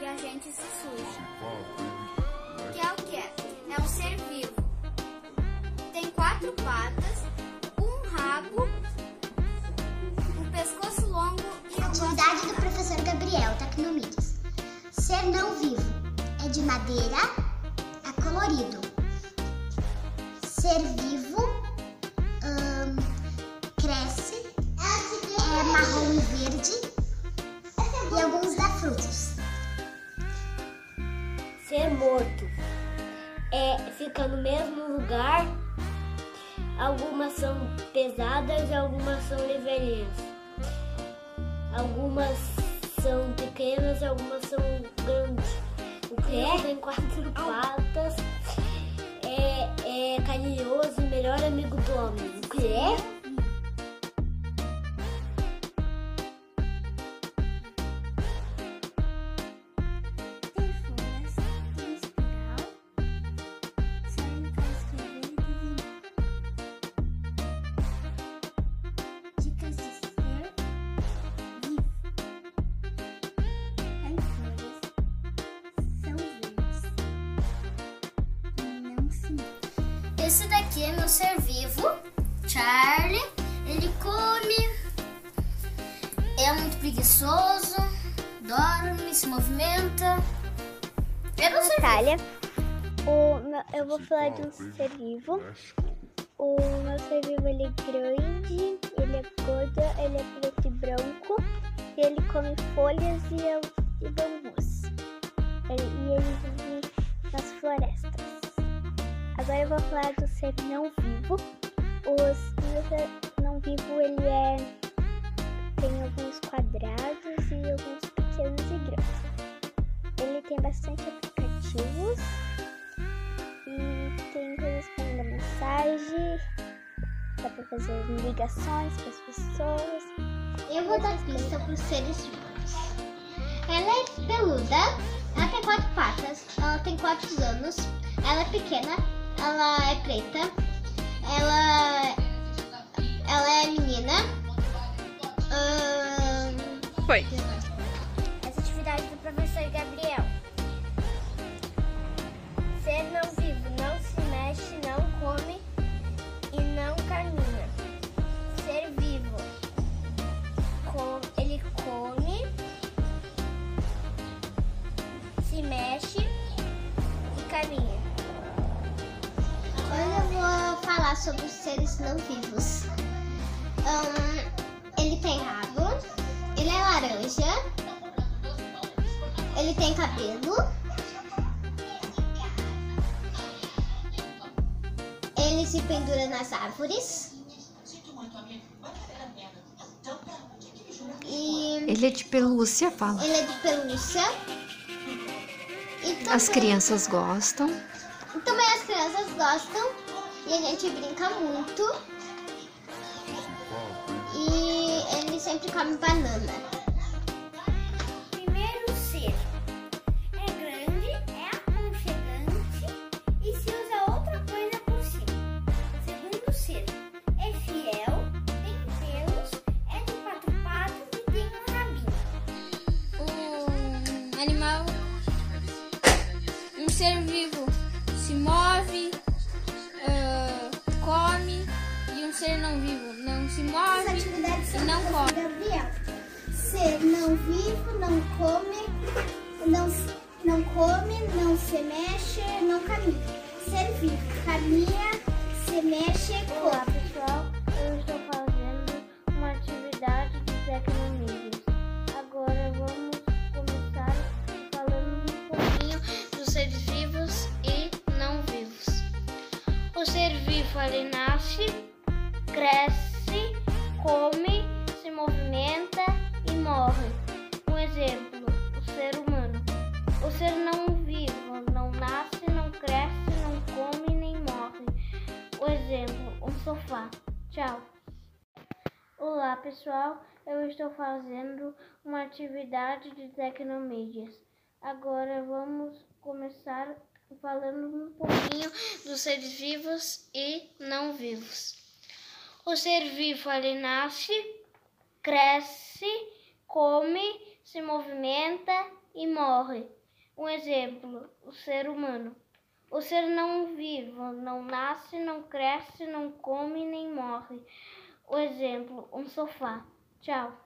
literalmente se suja. Que é o que é? É um ser vivo. Tem quatro patas, um rabo, um pescoço longo e um Atividade do professor Gabriel, Tecnomídias. Ser não vivo é de madeira a colorido. Ser vivo Ser morto é fica no mesmo lugar. Algumas são pesadas e algumas são levelinhas. Algumas são pequenas e algumas são grandes. O que tem quatro patas. É, é carinhoso e melhor amigo do homem. O que é? Esse daqui é meu ser vivo, Charlie. Ele come, é muito preguiçoso, dorme, se movimenta. Eu não sei. Natália. O meu- eu vou falar de um ser vivo. O meu ser vivo ele é grande, ele é gordo, ele é preto e branco. E ele come folhas e, e bambus. Ele- e ele vive. Agora eu vou falar do ser não vivo. O ser não vivo ele é tem alguns quadrados e alguns pequenos e grandes. Ele tem bastante aplicativos e tem coisas para mandar mensagem, dá para fazer ligações para as pessoas. Eu vou dar pista para os seres vivos. Ela é peluda, ela tem quatro patas, ela tem quatro anos, ela é pequena, ela é preta, ela, ela é menina. Ahn, Foi. Essa atividade do professor Gabriel. Falar sobre os seres não vivos. Ahn, ele tem rabo, ele é laranja, ele tem cabelo, ele se pendura nas árvores. E Ele é de pelúcia, fala. ele é de pelúcia. E As também- crianças gostam. Também as crianças gostam e a gente brinca muito. E ele sempre come banana. Primeiro ser é grande, é aconchegante e se usa outra coisa por cima. Segundo ser é fiel, tem pelos, é de quatro patas e tem um rabinho. um animal, um ser vivo ser não vivo não se move e não come. Gabriel. Ser não vivo, não come, não, não come, não se mexe, não caminha. Ser vivo, caminha, se mexe, Olá come. pessoal, eu estou fazendo uma atividade de tecnomídias. Agora vamos começar falando um pouquinho dos seres vivos e não vivos. O ser vivo ele nasce, cresce, come, se movimenta e morre. Um exemplo, o ser humano. O ser não vivo não nasce, não cresce, não come nem morre. O exemplo, um sofá. Tchau. Olá pessoal, eu estou fazendo uma atividade de tecnomídias. Agora vamos começar falando um pouquinho dos seres vivos e não vivos. O ser vivo ele nasce, cresce, come, se movimenta e morre. Um exemplo, o ser humano. O ser não vivo não nasce, não cresce, não come nem morre. O exemplo, um sofá. Tchau.